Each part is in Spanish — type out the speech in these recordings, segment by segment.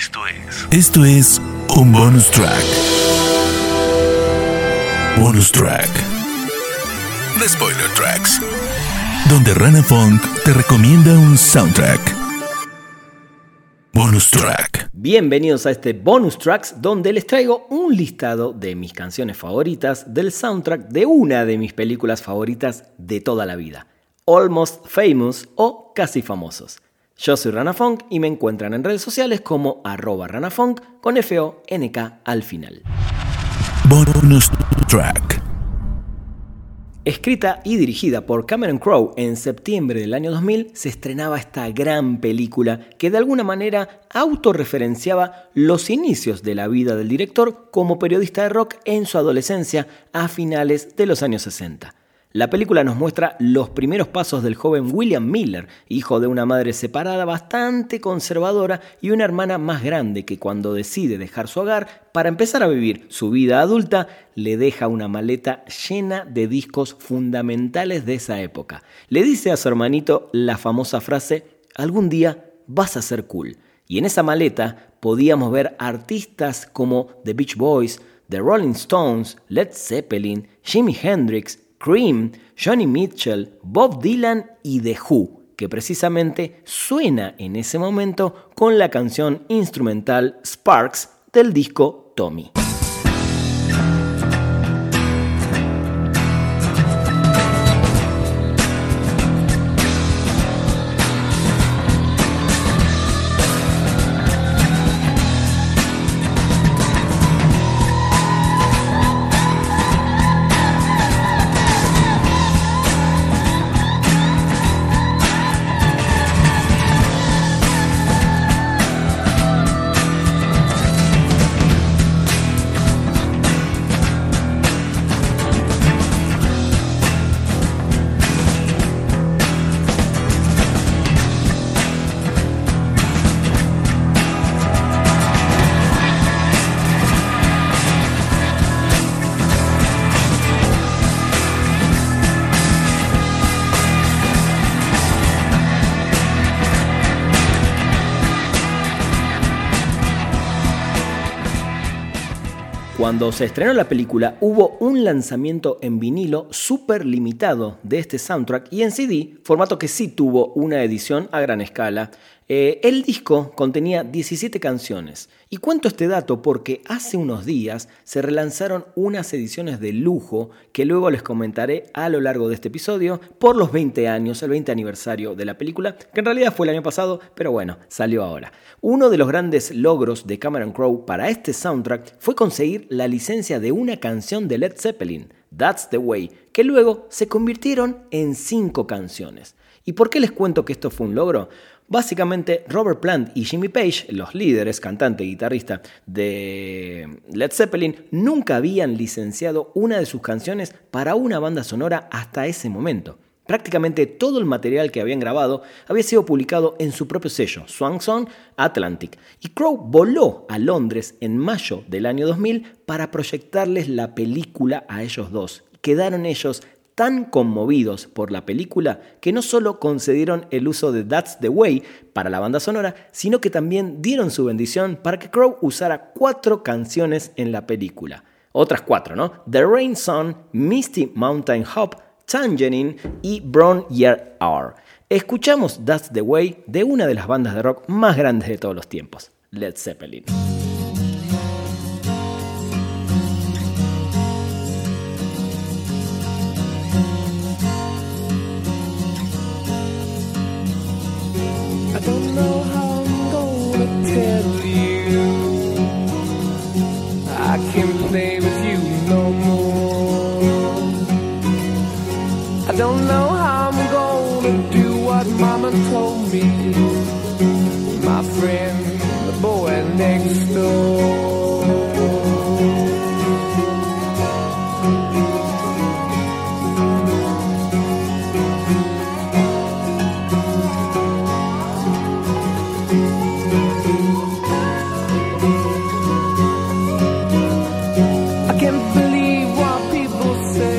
Esto es. Esto es un bonus track. Bonus track. The Spoiler Tracks. Donde Rana Funk te recomienda un soundtrack. Bonus track. Bienvenidos a este bonus tracks donde les traigo un listado de mis canciones favoritas del soundtrack de una de mis películas favoritas de toda la vida, Almost Famous o Casi Famosos. Yo soy Rana Funk y me encuentran en redes sociales como arroba ranafunk con F-O-N-K al final. Bonus track. Escrita y dirigida por Cameron Crowe en septiembre del año 2000, se estrenaba esta gran película que de alguna manera autorreferenciaba los inicios de la vida del director como periodista de rock en su adolescencia a finales de los años 60. La película nos muestra los primeros pasos del joven William Miller, hijo de una madre separada bastante conservadora y una hermana más grande que cuando decide dejar su hogar para empezar a vivir su vida adulta, le deja una maleta llena de discos fundamentales de esa época. Le dice a su hermanito la famosa frase, algún día vas a ser cool. Y en esa maleta podíamos ver artistas como The Beach Boys, The Rolling Stones, Led Zeppelin, Jimi Hendrix, Cream, Johnny Mitchell, Bob Dylan y The Who, que precisamente suena en ese momento con la canción instrumental Sparks del disco Tommy. Cuando se estrenó la película hubo un lanzamiento en vinilo súper limitado de este soundtrack y en CD, formato que sí tuvo una edición a gran escala. Eh, el disco contenía 17 canciones. Y cuento este dato porque hace unos días se relanzaron unas ediciones de lujo que luego les comentaré a lo largo de este episodio por los 20 años, el 20 aniversario de la película, que en realidad fue el año pasado, pero bueno, salió ahora. Uno de los grandes logros de Cameron Crowe para este soundtrack fue conseguir la licencia de una canción de Led Zeppelin, That's the Way, que luego se convirtieron en cinco canciones. ¿Y por qué les cuento que esto fue un logro? Básicamente, Robert Plant y Jimmy Page, los líderes, cantante y guitarrista de Led Zeppelin, nunca habían licenciado una de sus canciones para una banda sonora hasta ese momento. Prácticamente todo el material que habían grabado había sido publicado en su propio sello, Swan Song Atlantic, y Crow voló a Londres en mayo del año 2000 para proyectarles la película a ellos dos. Quedaron ellos tan conmovidos por la película que no solo concedieron el uso de That's the Way para la banda sonora, sino que también dieron su bendición para que Crow usara cuatro canciones en la película. Otras cuatro, ¿no? The Rain Song, Misty Mountain Hop, Tangerine y Brown Year Hour. Escuchamos That's the Way de una de las bandas de rock más grandes de todos los tiempos, Led Zeppelin.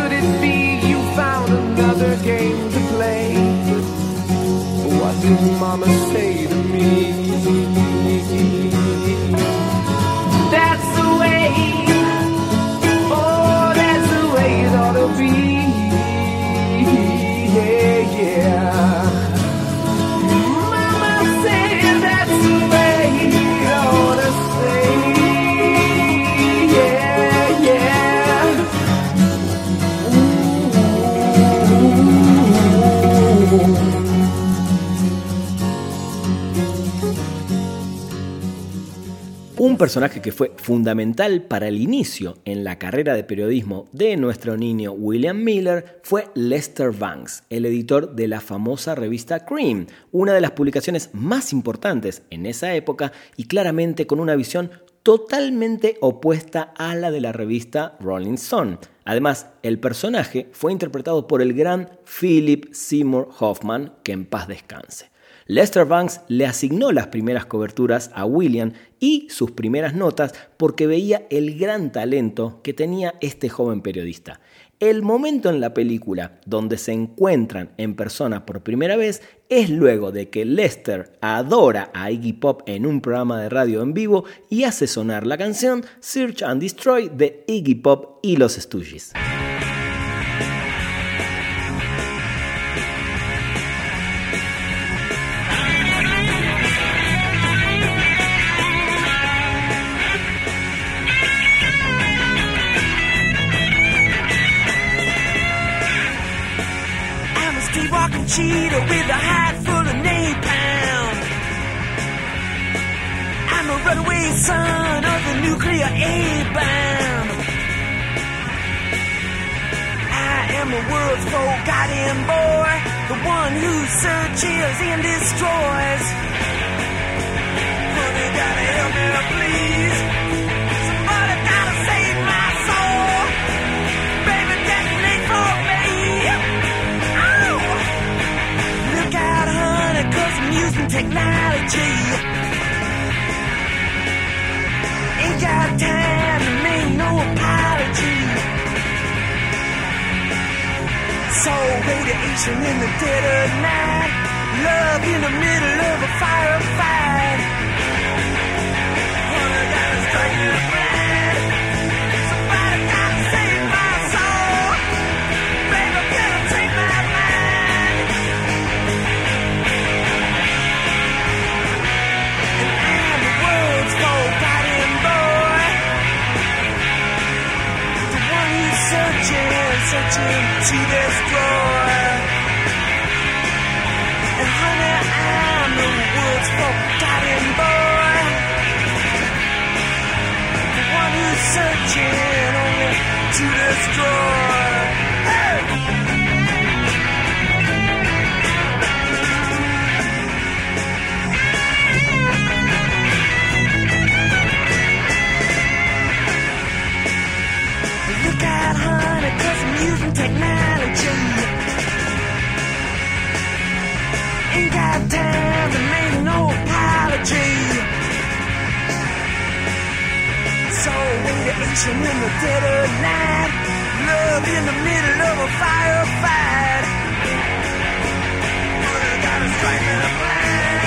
could it be you found another game to play? What did Mama say? Personaje que fue fundamental para el inicio en la carrera de periodismo de nuestro niño William Miller fue Lester Banks, el editor de la famosa revista Cream, una de las publicaciones más importantes en esa época y claramente con una visión totalmente opuesta a la de la revista Rolling Stone. Además, el personaje fue interpretado por el gran Philip Seymour Hoffman, que en paz descanse. Lester Banks le asignó las primeras coberturas a William y sus primeras notas porque veía el gran talento que tenía este joven periodista. El momento en la película donde se encuentran en persona por primera vez es luego de que Lester adora a Iggy Pop en un programa de radio en vivo y hace sonar la canción Search and Destroy de Iggy Pop y los Stooges. Son of the nuclear A-bomb. I am the world's forgotten boy, the one who searches and destroys. Honey, gotta help me, please. Somebody gotta save my soul. Baby, for me. Oh! Look out, honey, cause I'm using technology. So radiation in the dead of night. Love in the middle of a firefight. Honey, gotta strike to destroy. And honey, I'm the world's forgotten boy. The one who's searching only to destroy. Hey! Radiation in the dead of night. Love in the middle of a firefight. Honey, gotta strike me blind.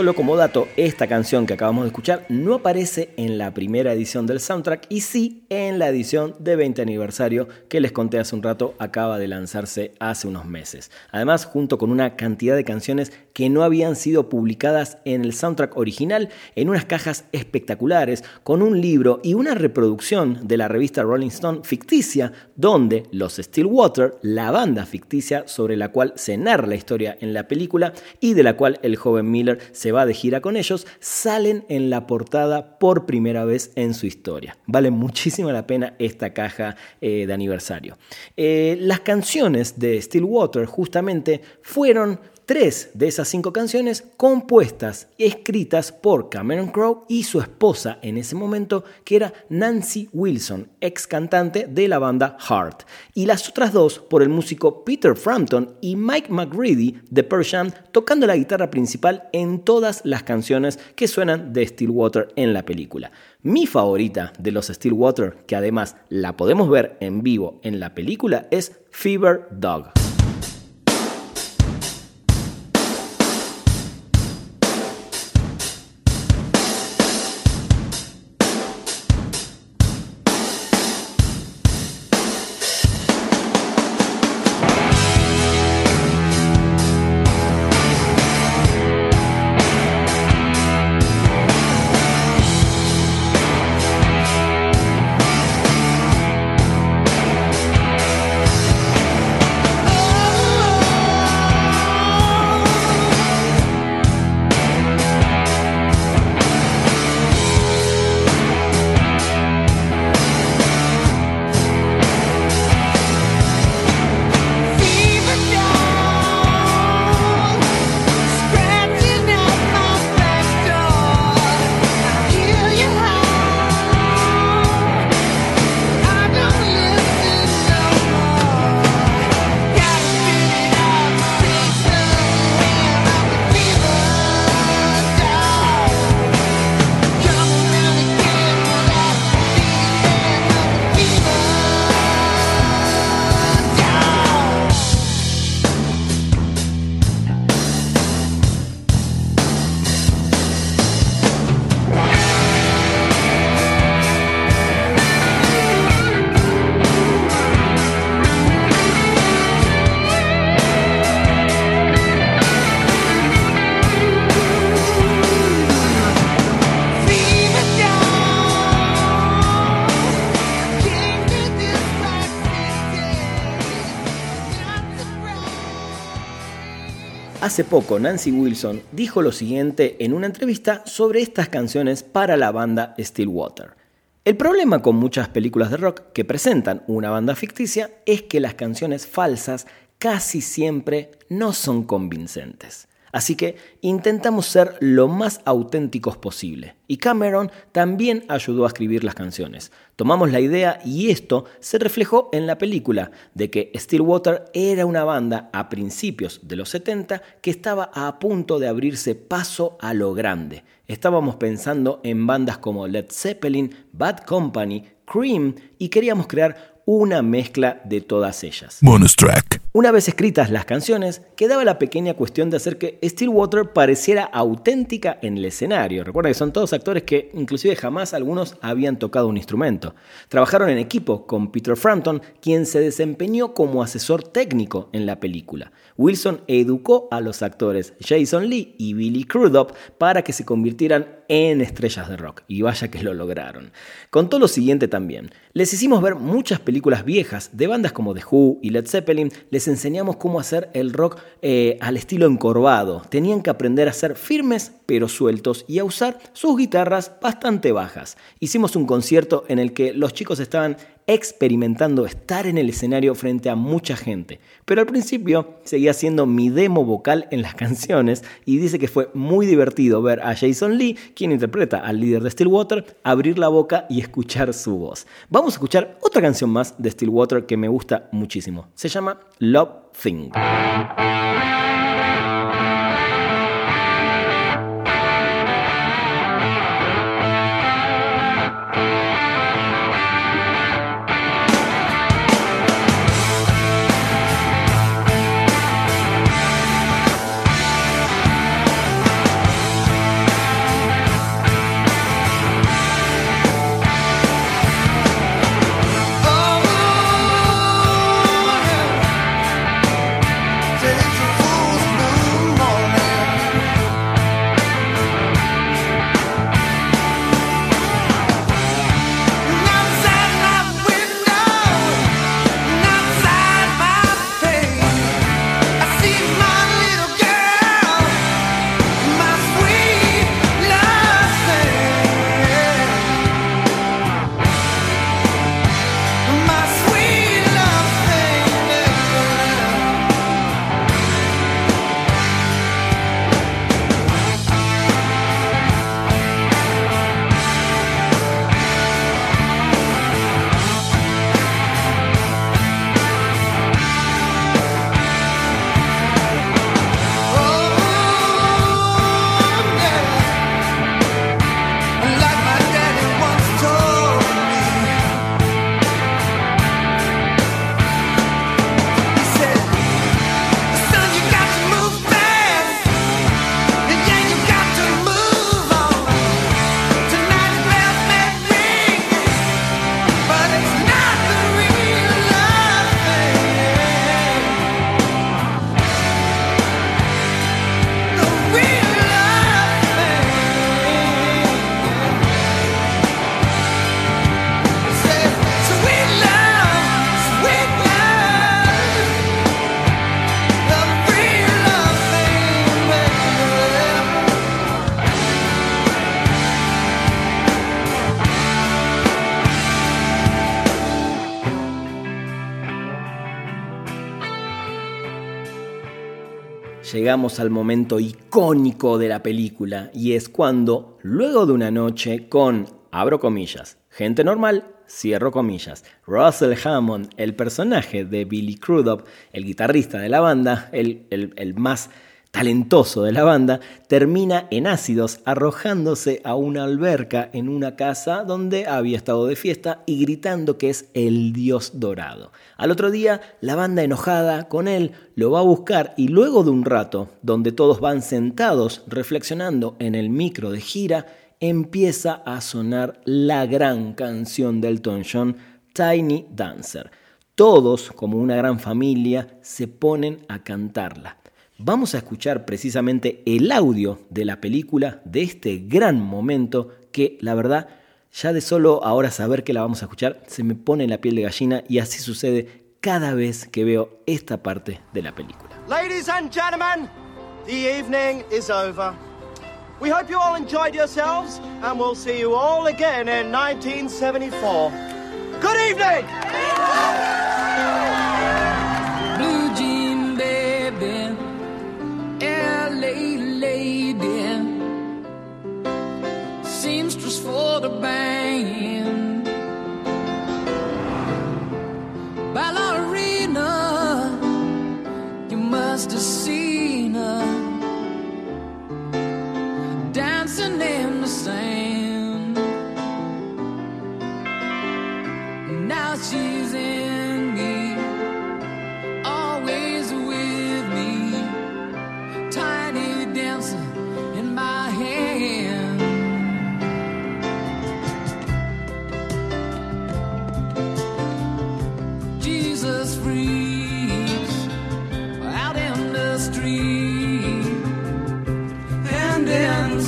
Solo como dato, esta canción que acabamos de escuchar no aparece en la primera edición del soundtrack y sí en la edición de 20 aniversario que les conté hace un rato acaba de lanzarse hace unos meses. Además, junto con una cantidad de canciones que no habían sido publicadas en el soundtrack original, en unas cajas espectaculares, con un libro y una reproducción de la revista Rolling Stone ficticia, donde los Stillwater, la banda ficticia sobre la cual se narra la historia en la película y de la cual el joven Miller se va de gira con ellos, salen en la portada por primera vez en su historia. Vale muchísimo la pena esta caja eh, de aniversario. Eh, las canciones de Stillwater justamente fueron tres de esas cinco canciones compuestas y escritas por Cameron Crowe y su esposa en ese momento, que era Nancy Wilson, ex cantante de la banda Heart, y las otras dos por el músico Peter Frampton y Mike McReady de Pearl Jam, tocando la guitarra principal en todas las canciones que suenan de Stillwater en la película. Mi favorita de los Stillwater, que además la podemos ver en vivo en la película, es Fever Dog. Hace poco Nancy Wilson dijo lo siguiente en una entrevista sobre estas canciones para la banda Stillwater. El problema con muchas películas de rock que presentan una banda ficticia es que las canciones falsas casi siempre no son convincentes. Así que intentamos ser lo más auténticos posible. Y Cameron también ayudó a escribir las canciones. Tomamos la idea y esto se reflejó en la película, de que Stillwater era una banda a principios de los 70 que estaba a punto de abrirse paso a lo grande. Estábamos pensando en bandas como Led Zeppelin, Bad Company, Cream y queríamos crear una mezcla de todas ellas. Bonus track. Una vez escritas las canciones, quedaba la pequeña cuestión de hacer que Stillwater pareciera auténtica en el escenario. Recuerda que son todos actores que inclusive jamás algunos habían tocado un instrumento. Trabajaron en equipo con Peter Frampton, quien se desempeñó como asesor técnico en la película. Wilson educó a los actores Jason Lee y Billy Crudup para que se convirtieran en estrellas de rock. Y vaya que lo lograron. Contó lo siguiente también. Les hicimos ver muchas películas viejas de bandas como The Who y Led Zeppelin. Enseñamos cómo hacer el rock eh, al estilo encorvado. Tenían que aprender a ser firmes pero sueltos y a usar sus guitarras bastante bajas. Hicimos un concierto en el que los chicos estaban experimentando estar en el escenario frente a mucha gente. Pero al principio seguía siendo mi demo vocal en las canciones y dice que fue muy divertido ver a Jason Lee, quien interpreta al líder de Stillwater, abrir la boca y escuchar su voz. Vamos a escuchar otra canción más de Stillwater que me gusta muchísimo. Se llama Love Thing. Llegamos al momento icónico de la película y es cuando, luego de una noche con, abro comillas, gente normal, cierro comillas, Russell Hammond, el personaje de Billy Crudup, el guitarrista de la banda, el, el, el más talentoso de la banda, termina en ácidos arrojándose a una alberca en una casa donde había estado de fiesta y gritando que es el dios dorado. Al otro día, la banda enojada con él lo va a buscar y luego de un rato, donde todos van sentados reflexionando en el micro de gira, empieza a sonar la gran canción del Elton John, Tiny Dancer. Todos, como una gran familia, se ponen a cantarla vamos a escuchar precisamente el audio de la película, de este gran momento que la verdad, ya de solo ahora saber que la vamos a escuchar, se me pone la piel de gallina y así sucede cada vez que veo esta parte de la película. Ladies and gentlemen, the evening is over. We hope you all enjoyed yourselves and we'll see you all again in 1974. Good evening! The band.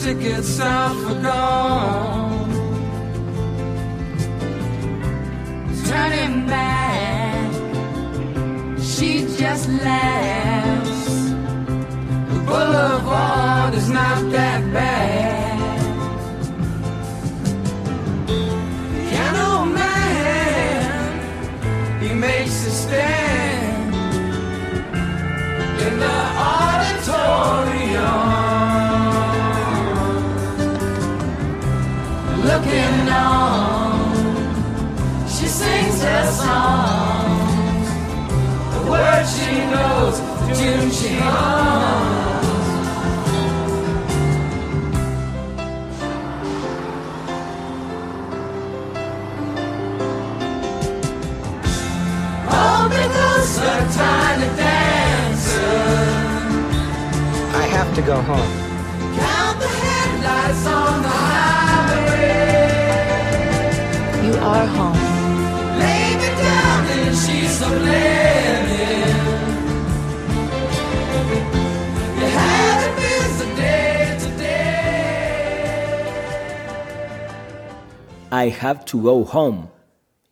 Then tickets out for gone. Turning back, she just laughs. The boulevard is not that bad. Piano man he makes a stand in the auditorium, looking on. She sings her songs, the words she knows, the tune she hums. Oh, because a tiny dancer. I have to go home. I have to go home.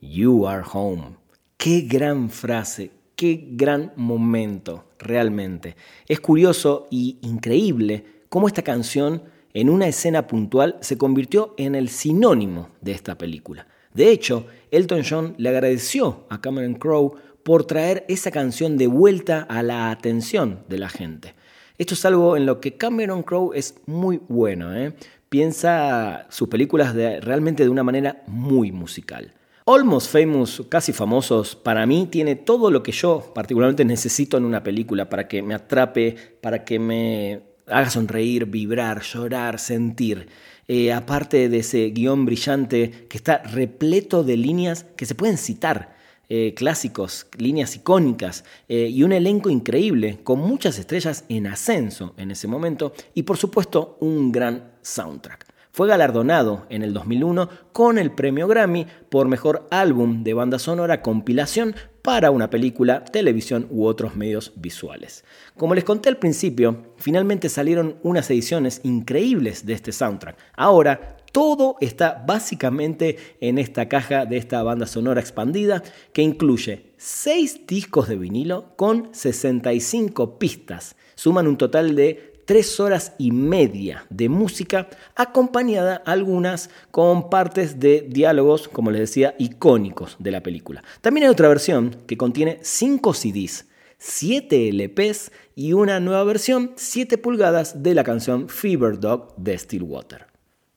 You are home. Qué gran frase, qué gran momento, realmente. Es curioso y increíble cómo esta canción, en una escena puntual, se convirtió en el sinónimo de esta película. De hecho, Elton John le agradeció a Cameron Crowe por traer esa canción de vuelta a la atención de la gente. Esto es algo en lo que Cameron Crowe es muy bueno. ¿eh? Piensa sus películas realmente de una manera muy musical. Almost Famous, casi famosos, para mí tiene todo lo que yo particularmente necesito en una película para que me atrape, para que me haga sonreír, vibrar, llorar, sentir. Eh, aparte de ese guion brillante que está repleto de líneas que se pueden citar, eh, clásicos, líneas icónicas eh, y un elenco increíble con muchas estrellas en ascenso en ese momento y por supuesto un gran soundtrack. Fue galardonado en el 2001 con el premio Grammy por mejor álbum de banda sonora compilación para una película, televisión u otros medios visuales. Como les conté al principio, finalmente salieron unas ediciones increíbles de este soundtrack. Ahora todo está básicamente en esta caja de esta banda sonora expandida que incluye 6 discos de vinilo con 65 pistas. Suman un total de tres horas y media de música, acompañada algunas con partes de diálogos, como les decía, icónicos de la película. También hay otra versión que contiene cinco CDs, 7 LPs y una nueva versión 7 pulgadas de la canción Fever Dog de Stillwater.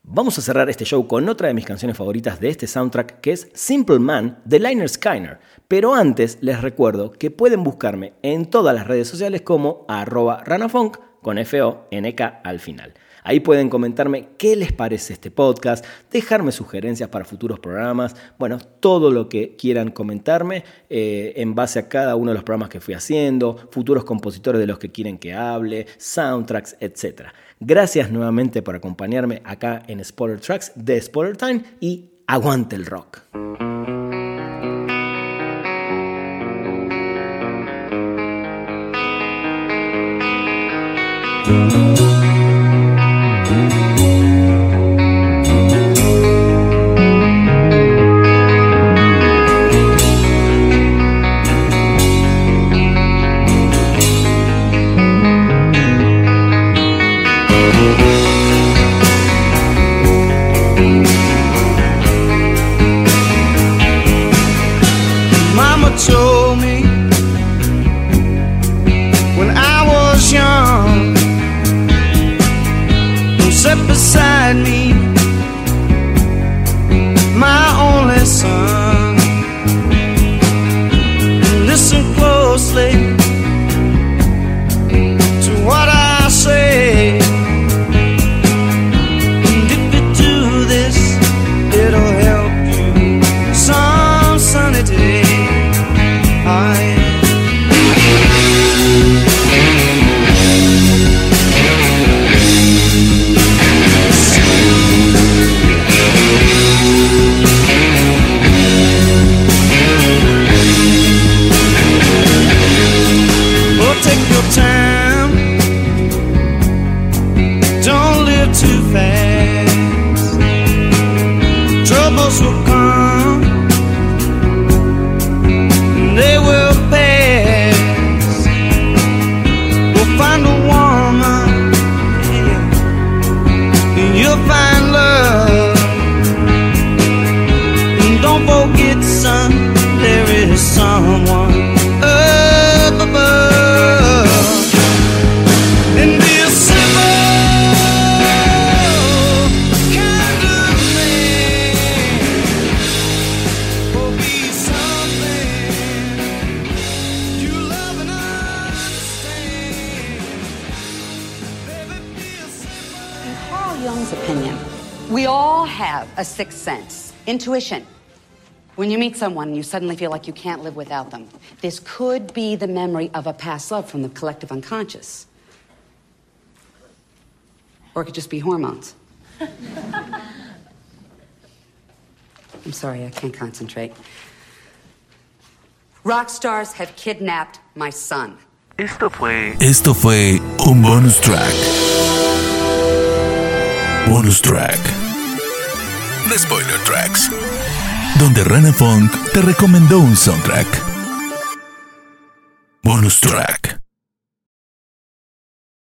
Vamos a cerrar este show con otra de mis canciones favoritas de este soundtrack que es Simple Man de Liner Skyner. Pero antes les recuerdo que pueden buscarme en todas las redes sociales como arroba ranafunk con F-O-N-K al final. Ahí pueden comentarme qué les parece este podcast, dejarme sugerencias para futuros programas, bueno, todo lo que quieran comentarme eh, en base a cada uno de los programas que fui haciendo, futuros compositores de los que quieren que hable, soundtracks, etc. Gracias nuevamente por acompañarme acá en Spoiler Tracks de Spoiler Time y aguante el rock. Opinion, we all have a sixth sense, intuition. When you meet someone and you suddenly feel like you can't live without them, this could be the memory of a past love from the collective unconscious. Or it could just be hormones. I'm sorry, I can't concentrate. Rock stars have kidnapped my son. Esto fue. Esto fue un bonus track. Bonus track. The Spoiler Tracks. Donde Rana Funk te recomendó un soundtrack. Bonus track.